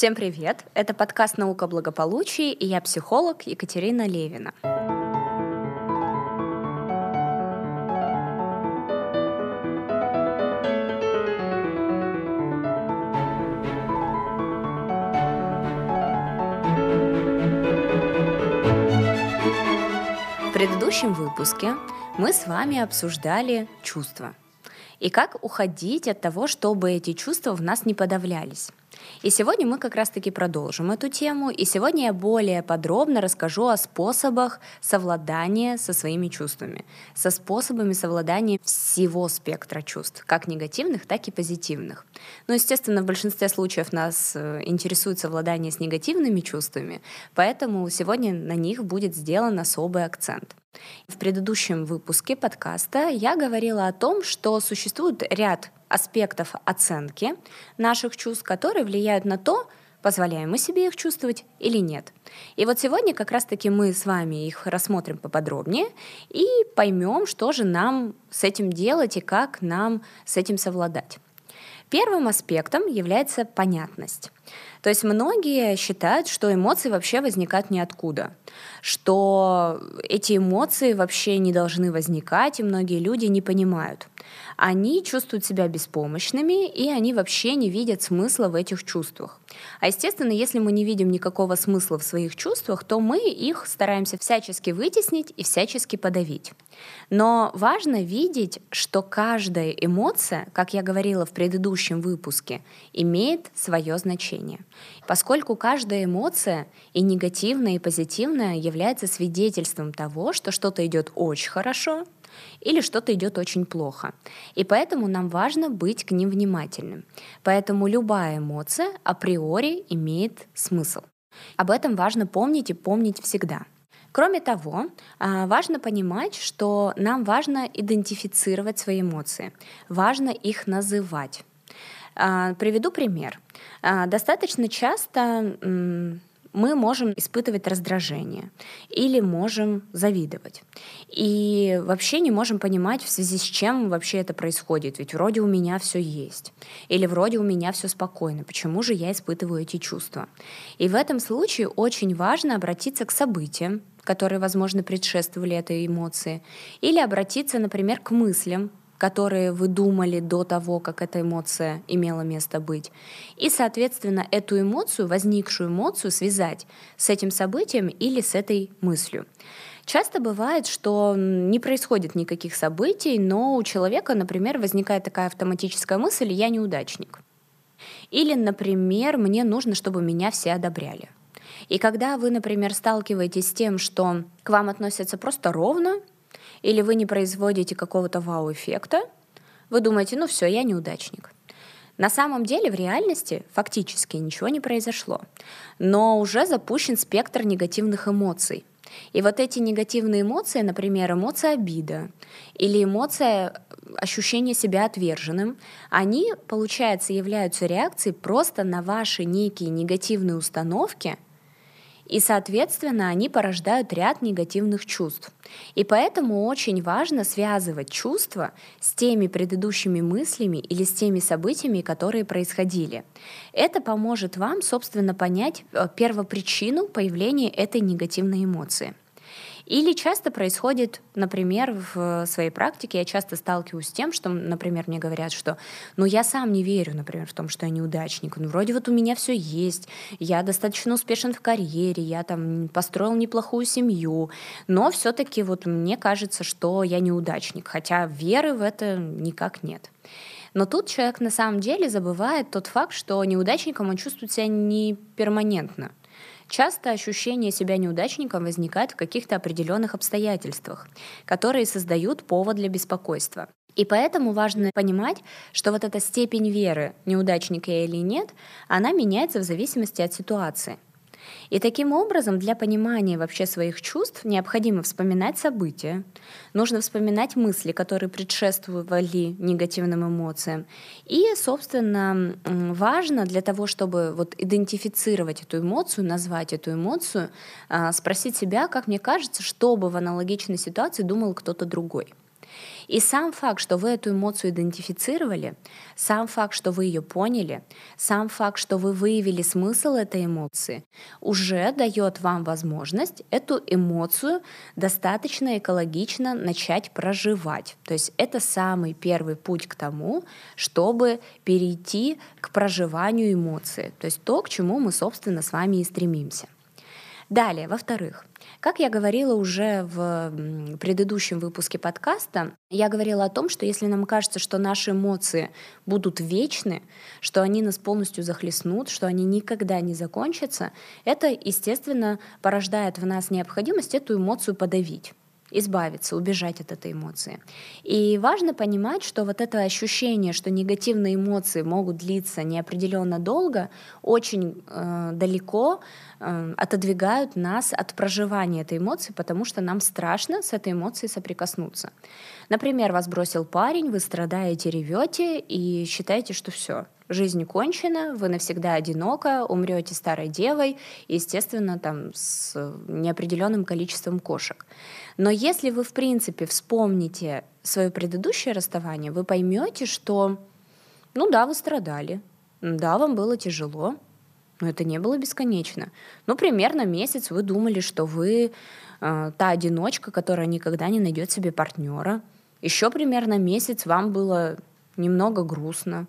Всем привет! Это подкаст «Наука благополучия» и я психолог Екатерина Левина. В предыдущем выпуске мы с вами обсуждали чувства и как уходить от того, чтобы эти чувства в нас не подавлялись. И сегодня мы как раз-таки продолжим эту тему, и сегодня я более подробно расскажу о способах совладания со своими чувствами, со способами совладания всего спектра чувств, как негативных, так и позитивных. Но, естественно, в большинстве случаев нас э, интересует совладание с негативными чувствами, поэтому сегодня на них будет сделан особый акцент. В предыдущем выпуске подкаста я говорила о том, что существует ряд аспектов оценки наших чувств, которые влияют на то, позволяем мы себе их чувствовать или нет. И вот сегодня как раз-таки мы с вами их рассмотрим поподробнее и поймем, что же нам с этим делать и как нам с этим совладать. Первым аспектом является понятность. То есть многие считают, что эмоции вообще возникают ниоткуда, что эти эмоции вообще не должны возникать, и многие люди не понимают они чувствуют себя беспомощными, и они вообще не видят смысла в этих чувствах. А естественно, если мы не видим никакого смысла в своих чувствах, то мы их стараемся всячески вытеснить и всячески подавить. Но важно видеть, что каждая эмоция, как я говорила в предыдущем выпуске, имеет свое значение. Поскольку каждая эмоция, и негативная, и позитивная, является свидетельством того, что что-то идет очень хорошо, или что-то идет очень плохо. И поэтому нам важно быть к ним внимательным. Поэтому любая эмоция априори имеет смысл. Об этом важно помнить и помнить всегда. Кроме того, а, важно понимать, что нам важно идентифицировать свои эмоции, важно их называть. А, приведу пример. А, достаточно часто мы можем испытывать раздражение или можем завидовать. И вообще не можем понимать, в связи с чем вообще это происходит. Ведь вроде у меня все есть. Или вроде у меня все спокойно. Почему же я испытываю эти чувства? И в этом случае очень важно обратиться к событиям, которые, возможно, предшествовали этой эмоции, или обратиться, например, к мыслям, которые вы думали до того, как эта эмоция имела место быть. И, соответственно, эту эмоцию, возникшую эмоцию, связать с этим событием или с этой мыслью. Часто бывает, что не происходит никаких событий, но у человека, например, возникает такая автоматическая мысль «я неудачник». Или, например, «мне нужно, чтобы меня все одобряли». И когда вы, например, сталкиваетесь с тем, что к вам относятся просто ровно, или вы не производите какого-то вау-эффекта, вы думаете, ну все, я неудачник. На самом деле в реальности фактически ничего не произошло, но уже запущен спектр негативных эмоций. И вот эти негативные эмоции, например, эмоция обида или эмоция ощущения себя отверженным, они, получается, являются реакцией просто на ваши некие негативные установки – и, соответственно, они порождают ряд негативных чувств. И поэтому очень важно связывать чувства с теми предыдущими мыслями или с теми событиями, которые происходили. Это поможет вам, собственно, понять э, первопричину появления этой негативной эмоции. Или часто происходит, например, в своей практике, я часто сталкиваюсь с тем, что, например, мне говорят, что ну я сам не верю, например, в том, что я неудачник. Ну вроде вот у меня все есть, я достаточно успешен в карьере, я там построил неплохую семью, но все-таки вот мне кажется, что я неудачник, хотя веры в это никак нет. Но тут человек на самом деле забывает тот факт, что неудачником он чувствует себя не перманентно. Часто ощущение себя неудачником возникает в каких-то определенных обстоятельствах, которые создают повод для беспокойства. И поэтому важно понимать, что вот эта степень веры, неудачника я или нет, она меняется в зависимости от ситуации. И таким образом для понимания вообще своих чувств необходимо вспоминать события, нужно вспоминать мысли, которые предшествовали негативным эмоциям. И, собственно, важно для того, чтобы вот идентифицировать эту эмоцию, назвать эту эмоцию, а, спросить себя, как мне кажется, что бы в аналогичной ситуации думал кто-то другой. И сам факт, что вы эту эмоцию идентифицировали, сам факт, что вы ее поняли, сам факт, что вы выявили смысл этой эмоции, уже дает вам возможность эту эмоцию достаточно экологично начать проживать. То есть это самый первый путь к тому, чтобы перейти к проживанию эмоции. То есть то, к чему мы, собственно, с вами и стремимся. Далее, во-вторых, как я говорила уже в предыдущем выпуске подкаста, я говорила о том, что если нам кажется, что наши эмоции будут вечны, что они нас полностью захлестнут, что они никогда не закончатся, это, естественно, порождает в нас необходимость эту эмоцию подавить избавиться, убежать от этой эмоции. И важно понимать, что вот это ощущение, что негативные эмоции могут длиться неопределенно долго, очень э, далеко отодвигают нас от проживания этой эмоции, потому что нам страшно с этой эмоцией соприкоснуться. Например, вас бросил парень, вы страдаете, ревете и считаете, что все, жизнь кончена, вы навсегда одиноко, умрете старой девой, естественно, там с неопределенным количеством кошек. Но если вы, в принципе, вспомните свое предыдущее расставание, вы поймете, что, ну да, вы страдали, да, вам было тяжело, но это не было бесконечно. Ну, примерно месяц вы думали, что вы э, та одиночка, которая никогда не найдет себе партнера. Еще примерно месяц вам было немного грустно.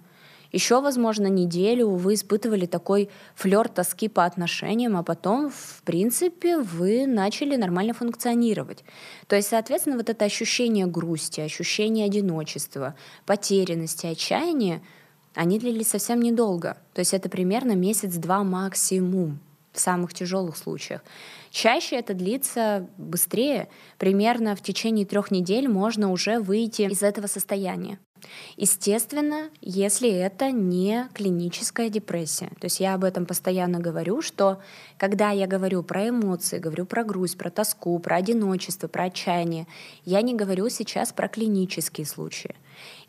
Еще, возможно, неделю вы испытывали такой флер тоски по отношениям, а потом, в принципе, вы начали нормально функционировать. То есть, соответственно, вот это ощущение грусти, ощущение одиночества, потерянности, отчаяния, они длились совсем недолго. То есть это примерно месяц-два максимум в самых тяжелых случаях. Чаще это длится быстрее. Примерно в течение трех недель можно уже выйти из этого состояния. Естественно, если это не клиническая депрессия. То есть я об этом постоянно говорю, что когда я говорю про эмоции, говорю про грусть, про тоску, про одиночество, про отчаяние, я не говорю сейчас про клинические случаи.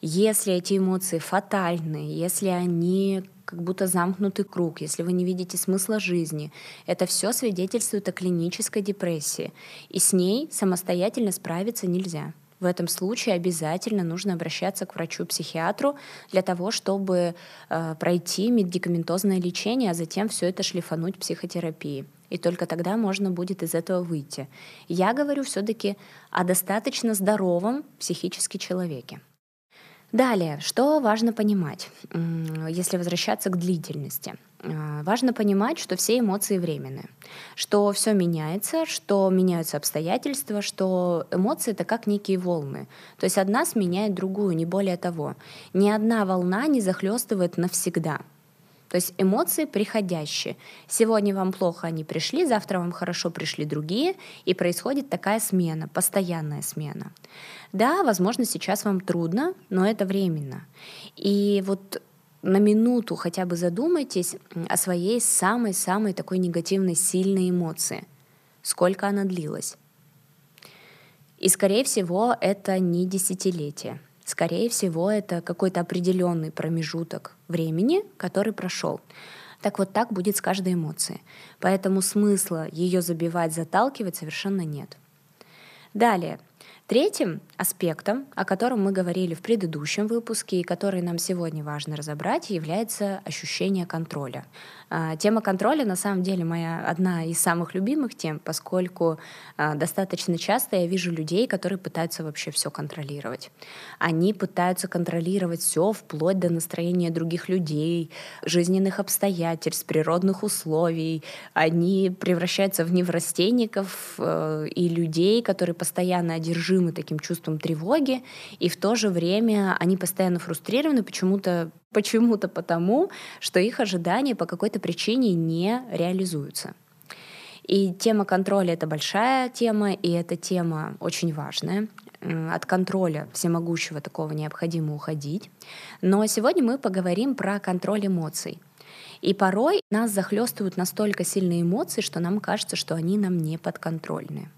Если эти эмоции фатальны, если они как будто замкнутый круг, если вы не видите смысла жизни, это все свидетельствует о клинической депрессии, и с ней самостоятельно справиться нельзя. В этом случае обязательно нужно обращаться к врачу-психиатру для того, чтобы э, пройти медикаментозное лечение, а затем все это шлифануть психотерапией. И только тогда можно будет из этого выйти. Я говорю все-таки о достаточно здоровом психически человеке. Далее, что важно понимать, если возвращаться к длительности? А, важно понимать, что все эмоции временны, что все меняется, что меняются обстоятельства, что эмоции это как некие волны. То есть одна сменяет другую, не более того. Ни одна волна не захлестывает навсегда. То есть эмоции приходящие. Сегодня вам плохо, они пришли, завтра вам хорошо пришли другие, и происходит такая смена, постоянная смена. Да, возможно, сейчас вам трудно, но это временно. И вот на минуту хотя бы задумайтесь о своей самой-самой такой негативной, сильной эмоции. Сколько она длилась? И, скорее всего, это не десятилетие. Скорее всего, это какой-то определенный промежуток времени, который прошел. Так вот так будет с каждой эмоцией. Поэтому смысла ее забивать, заталкивать совершенно нет. Далее, Третьим аспектом, о котором мы говорили в предыдущем выпуске и который нам сегодня важно разобрать, является ощущение контроля. А, тема контроля на самом деле моя одна из самых любимых тем, поскольку а, достаточно часто я вижу людей, которые пытаются вообще все контролировать. Они пытаются контролировать все вплоть до настроения других людей, жизненных обстоятельств, природных условий. Они превращаются в неврастенников э, и людей, которые постоянно одержимы таким чувством тревоги, и в то же время они постоянно фрустрированы почему-то Почему-то потому, что их ожидания по какой-то причине не реализуются. И тема контроля — это большая тема, и эта тема очень важная. От контроля всемогущего такого необходимо уходить. Но сегодня мы поговорим про контроль эмоций. И порой нас захлестывают настолько сильные эмоции, что нам кажется, что они нам не подконтрольны.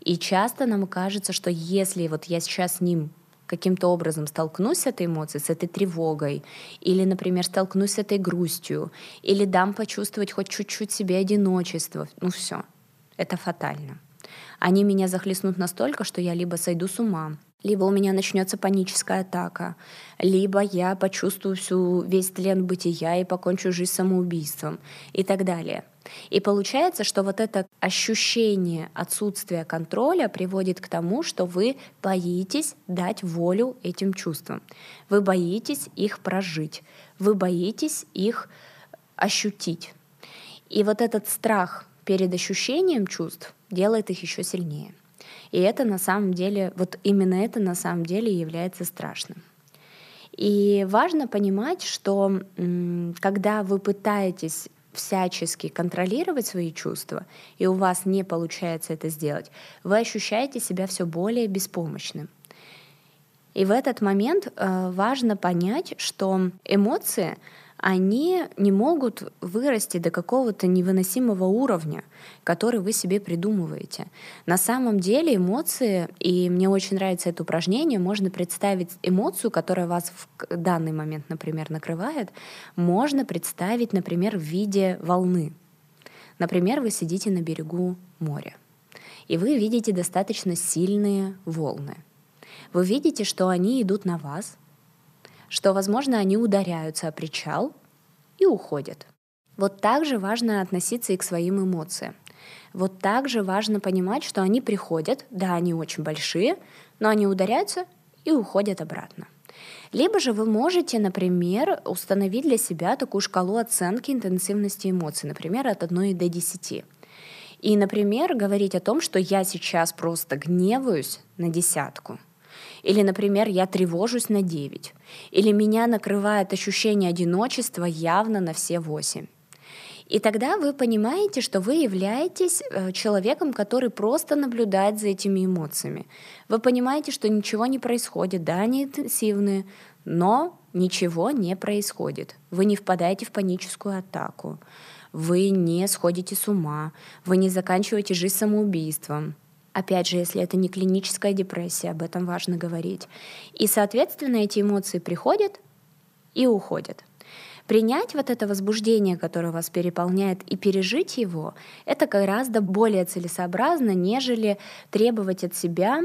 И часто нам кажется, что если вот я сейчас с ним каким-то образом столкнусь с этой эмоцией, с этой тревогой, или, например, столкнусь с этой грустью, или дам почувствовать хоть чуть-чуть себе одиночество, ну все, это фатально. Они меня захлестнут настолько, что я либо сойду с ума, либо у меня начнется паническая атака, либо я почувствую всю весь тлен бытия и покончу жизнь самоубийством и так далее. И получается, что вот это ощущение отсутствия контроля приводит к тому, что вы боитесь дать волю этим чувствам. Вы боитесь их прожить, вы боитесь их ощутить. И вот этот страх перед ощущением чувств делает их еще сильнее. И это на самом деле, вот именно это на самом деле является страшным. И важно понимать, что когда вы пытаетесь всячески контролировать свои чувства, и у вас не получается это сделать, вы ощущаете себя все более беспомощным. И в этот момент э, важно понять, что эмоции они не могут вырасти до какого-то невыносимого уровня, который вы себе придумываете. На самом деле эмоции, и мне очень нравится это упражнение, можно представить эмоцию, которая вас в данный момент, например, накрывает, можно представить, например, в виде волны. Например, вы сидите на берегу моря, и вы видите достаточно сильные волны. Вы видите, что они идут на вас — что, возможно, они ударяются о причал и уходят. Вот так же важно относиться и к своим эмоциям. Вот так же важно понимать, что они приходят, да, они очень большие, но они ударяются и уходят обратно. Либо же вы можете, например, установить для себя такую шкалу оценки интенсивности эмоций, например, от 1 до 10. И, например, говорить о том, что я сейчас просто гневаюсь на десятку – или, например, я тревожусь на 9. Или меня накрывает ощущение одиночества явно на все 8. И тогда вы понимаете, что вы являетесь э, человеком, который просто наблюдает за этими эмоциями. Вы понимаете, что ничего не происходит, да, они интенсивные, но ничего не происходит. Вы не впадаете в паническую атаку, вы не сходите с ума, вы не заканчиваете жизнь самоубийством. Опять же, если это не клиническая депрессия, об этом важно говорить. И, соответственно, эти эмоции приходят и уходят. Принять вот это возбуждение, которое вас переполняет, и пережить его, это гораздо более целесообразно, нежели требовать от себя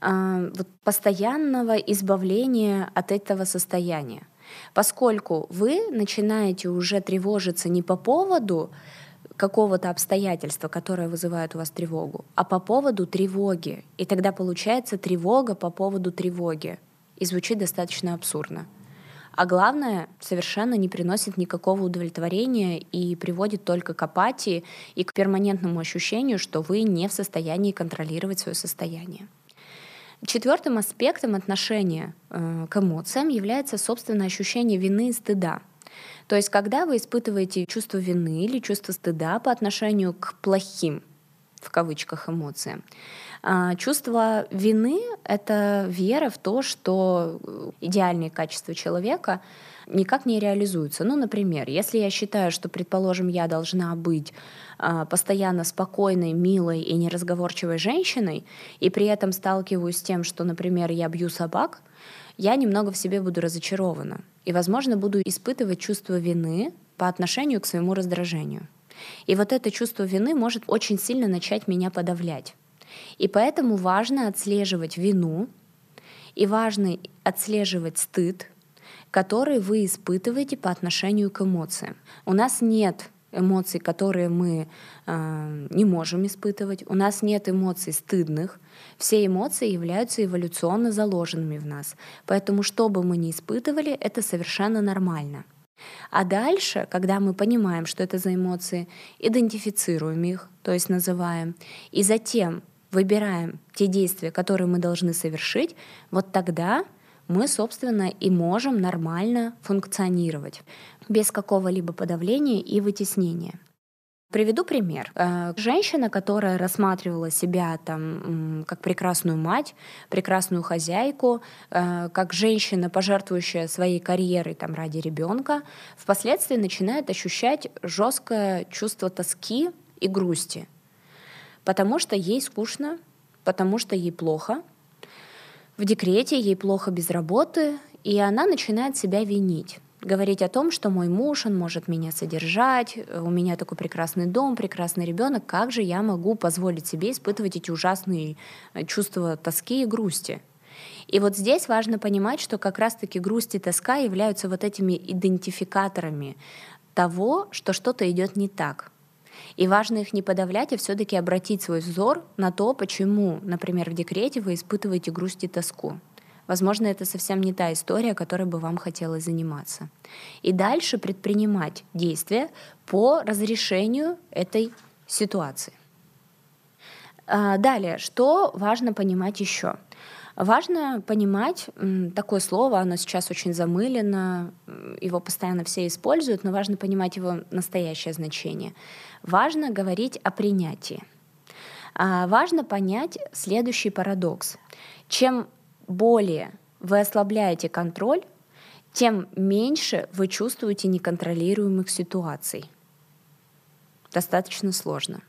э, вот, постоянного избавления от этого состояния. Поскольку вы начинаете уже тревожиться не по поводу какого-то обстоятельства, которое вызывает у вас тревогу, а по поводу тревоги. И тогда получается тревога по поводу тревоги. И звучит достаточно абсурдно. А главное, совершенно не приносит никакого удовлетворения и приводит только к апатии и к перманентному ощущению, что вы не в состоянии контролировать свое состояние. Четвертым аспектом отношения э, к эмоциям является собственное ощущение вины и стыда — то есть, когда вы испытываете чувство вины или чувство стыда по отношению к плохим, в кавычках, эмоциям, а, Чувство вины — это вера в то, что идеальные качества человека никак не реализуются. Ну, например, если я считаю, что, предположим, я должна быть а, постоянно спокойной, милой и неразговорчивой женщиной, и при этом сталкиваюсь с тем, что, например, я бью собак, я немного в себе буду разочарована. И, возможно, буду испытывать чувство вины по отношению к своему раздражению. И вот это чувство вины может очень сильно начать меня подавлять. И поэтому важно отслеживать вину, и важно отслеживать стыд, который вы испытываете по отношению к эмоциям. У нас нет эмоций, которые мы э, не можем испытывать. У нас нет эмоций стыдных. Все эмоции являются эволюционно заложенными в нас. Поэтому что бы мы ни испытывали, это совершенно нормально. А дальше, когда мы понимаем, что это за эмоции, идентифицируем их, то есть называем, и затем выбираем те действия, которые мы должны совершить, вот тогда мы, собственно, и можем нормально функционировать без какого-либо подавления и вытеснения. Приведу пример. Э, женщина, которая рассматривала себя там как прекрасную мать, прекрасную хозяйку, э, как женщина, пожертвующая своей карьерой там ради ребенка, впоследствии начинает ощущать жесткое чувство тоски и грусти, потому что ей скучно, потому что ей плохо, в декрете, ей плохо без работы, и она начинает себя винить говорить о том, что мой муж, он может меня содержать, у меня такой прекрасный дом, прекрасный ребенок, как же я могу позволить себе испытывать эти ужасные э, чувства тоски и грусти? И вот здесь важно понимать, что как раз-таки грусть и тоска являются вот этими идентификаторами того, что что-то идет не так. И важно их не подавлять, а все-таки обратить свой взор на то, почему, например, в декрете вы испытываете грусть и тоску. Возможно, это совсем не та история, которой бы вам хотелось заниматься. И дальше предпринимать действия по разрешению этой ситуации. А, далее, что важно понимать еще? Важно понимать такое слово, оно сейчас очень замылено, его постоянно все используют, но важно понимать его настоящее значение. Важно говорить о принятии. А, важно понять следующий парадокс. Чем более вы ослабляете контроль, тем меньше вы чувствуете неконтролируемых ситуаций. Достаточно сложно.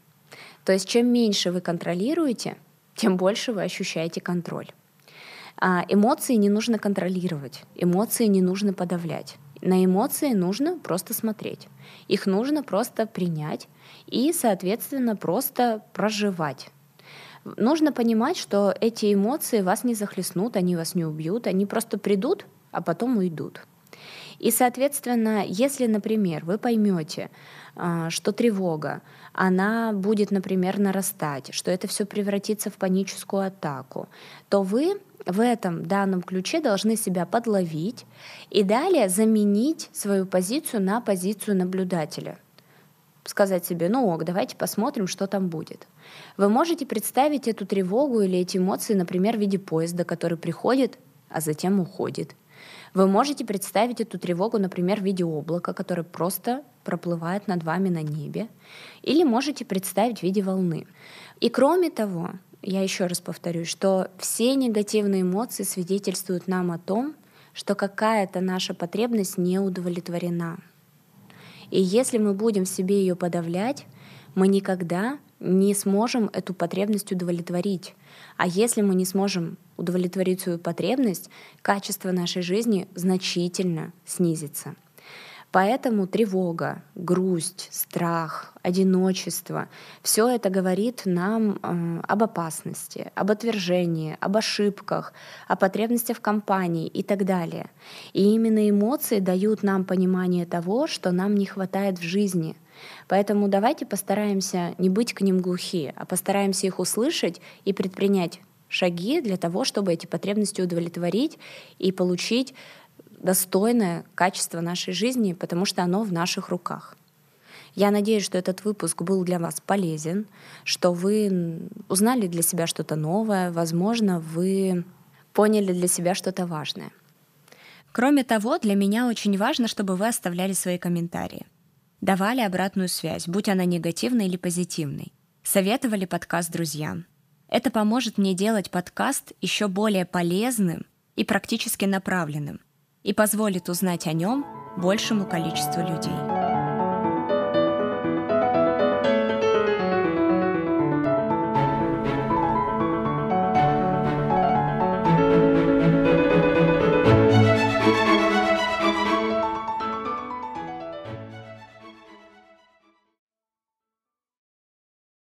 То есть чем меньше вы контролируете, тем больше вы ощущаете контроль. А эмоции не нужно контролировать, эмоции не нужно подавлять. На эмоции нужно просто смотреть. Их нужно просто принять и, соответственно, просто проживать. Нужно понимать, что эти эмоции вас не захлестнут, они вас не убьют, они просто придут, а потом уйдут. И, соответственно, если, например, вы поймете, а, что тревога, она будет, например, нарастать, что это все превратится в паническую атаку, то вы в этом данном ключе должны себя подловить и далее заменить свою позицию на позицию наблюдателя. Сказать себе, ну ок, давайте посмотрим, что там будет. Вы можете представить эту тревогу или эти эмоции, например, в виде поезда, который приходит, а затем уходит. Вы можете представить эту тревогу, например, в виде облака, которое просто проплывает над вами на небе. Или можете представить в виде волны. И кроме того, я еще раз повторюсь, что все негативные эмоции свидетельствуют нам о том, что какая-то наша потребность не удовлетворена. И если мы будем в себе ее подавлять, мы никогда не сможем эту потребность удовлетворить. А если мы не сможем удовлетворить свою потребность, качество нашей жизни значительно снизится. Поэтому тревога, грусть, страх, одиночество — все это говорит нам э, об опасности, об отвержении, об ошибках, о в компании и так далее. И именно эмоции дают нам понимание того, что нам не хватает в жизни. Поэтому давайте постараемся не быть к ним глухи, а постараемся их услышать и предпринять шаги для того, чтобы эти потребности удовлетворить и получить достойное качество нашей жизни, потому что оно в наших руках. Я надеюсь, что этот выпуск был для вас полезен, что вы узнали для себя что-то новое, возможно, вы поняли для себя что-то важное. Кроме того, для меня очень важно, чтобы вы оставляли свои комментарии. Давали обратную связь, будь она негативной или позитивной. Советовали подкаст друзьям. Это поможет мне делать подкаст еще более полезным и практически направленным – и позволит узнать о нем большему количеству людей.